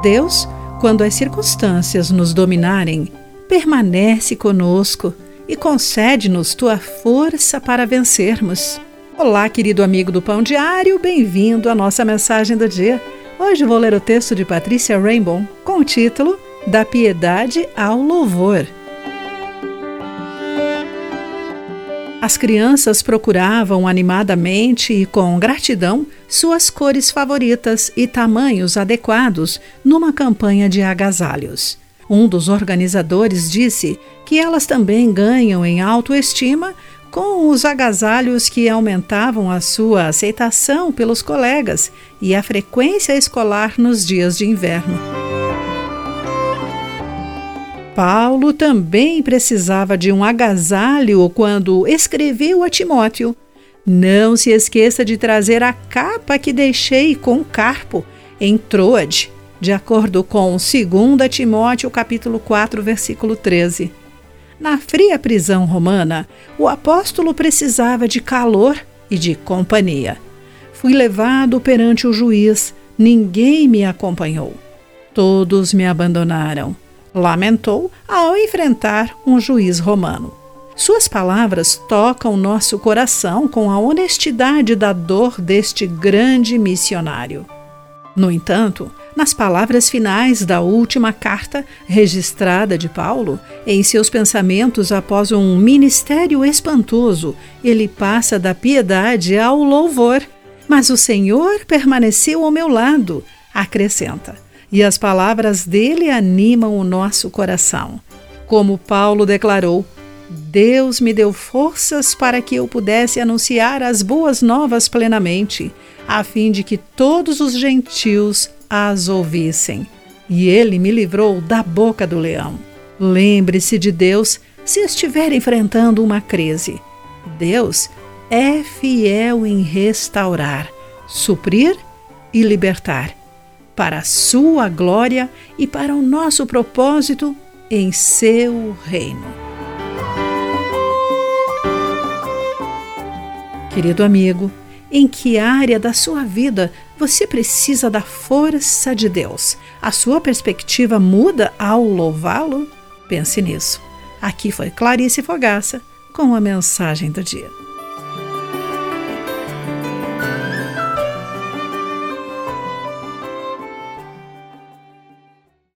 Deus, quando as circunstâncias nos dominarem, permanece conosco e concede-nos tua força para vencermos. Olá, querido amigo do Pão Diário, bem-vindo à nossa mensagem do dia. Hoje vou ler o texto de Patrícia Rainbow com o título Da Piedade ao Louvor. As crianças procuravam animadamente e com gratidão suas cores favoritas e tamanhos adequados numa campanha de agasalhos. Um dos organizadores disse que elas também ganham em autoestima com os agasalhos que aumentavam a sua aceitação pelos colegas e a frequência escolar nos dias de inverno. Paulo também precisava de um agasalho quando escreveu a Timóteo: Não se esqueça de trazer a capa que deixei com Carpo em Troade, de acordo com 2 Timóteo capítulo 4, versículo 13. Na fria prisão romana, o apóstolo precisava de calor e de companhia. Fui levado perante o juiz, ninguém me acompanhou. Todos me abandonaram lamentou ao enfrentar um juiz romano. Suas palavras tocam nosso coração com a honestidade da dor deste grande missionário. No entanto, nas palavras finais da última carta registrada de Paulo, em seus pensamentos após um ministério espantoso, ele passa da piedade ao louvor. Mas o Senhor permaneceu ao meu lado, acrescenta e as palavras dele animam o nosso coração. Como Paulo declarou, Deus me deu forças para que eu pudesse anunciar as boas novas plenamente, a fim de que todos os gentios as ouvissem. E ele me livrou da boca do leão. Lembre-se de Deus se estiver enfrentando uma crise. Deus é fiel em restaurar, suprir e libertar para a sua glória e para o nosso propósito em seu reino. Querido amigo, em que área da sua vida você precisa da força de Deus? A sua perspectiva muda ao louvá-lo? Pense nisso. Aqui foi Clarice Fogaça com a mensagem do dia.